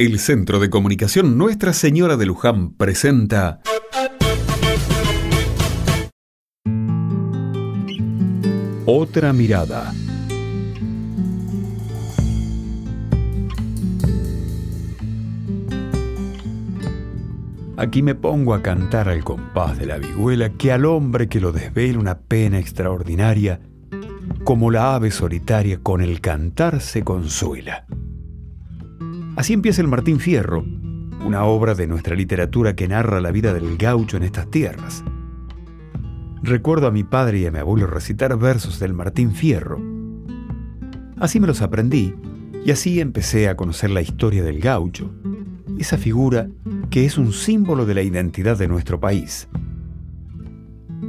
El Centro de Comunicación Nuestra Señora de Luján presenta Otra mirada. Aquí me pongo a cantar al compás de la vihuela que al hombre que lo desvela una pena extraordinaria, como la ave solitaria con el cantar se consuela. Así empieza el Martín Fierro, una obra de nuestra literatura que narra la vida del gaucho en estas tierras. Recuerdo a mi padre y a mi abuelo recitar versos del Martín Fierro. Así me los aprendí y así empecé a conocer la historia del gaucho, esa figura que es un símbolo de la identidad de nuestro país.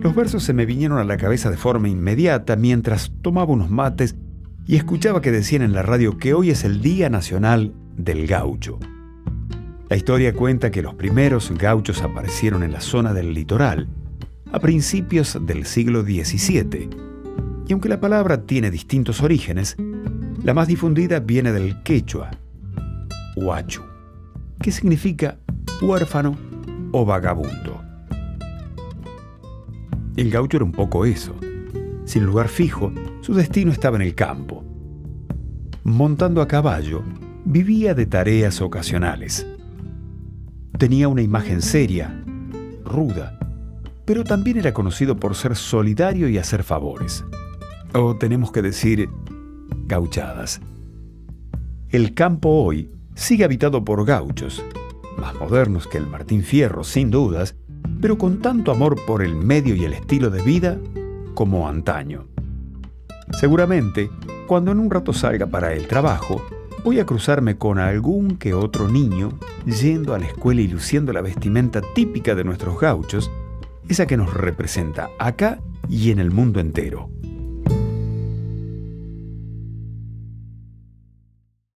Los versos se me vinieron a la cabeza de forma inmediata mientras tomaba unos mates y escuchaba que decían en la radio que hoy es el Día Nacional del gaucho. La historia cuenta que los primeros gauchos aparecieron en la zona del litoral a principios del siglo XVII. Y aunque la palabra tiene distintos orígenes, la más difundida viene del quechua, huachu, que significa huérfano o vagabundo. El gaucho era un poco eso. Sin lugar fijo, su destino estaba en el campo. Montando a caballo, vivía de tareas ocasionales. Tenía una imagen seria, ruda, pero también era conocido por ser solidario y hacer favores. O tenemos que decir, gauchadas. El campo hoy sigue habitado por gauchos, más modernos que el Martín Fierro, sin dudas, pero con tanto amor por el medio y el estilo de vida como antaño. Seguramente, cuando en un rato salga para el trabajo, voy a cruzarme con algún que otro niño yendo a la escuela y luciendo la vestimenta típica de nuestros gauchos, esa que nos representa acá y en el mundo entero.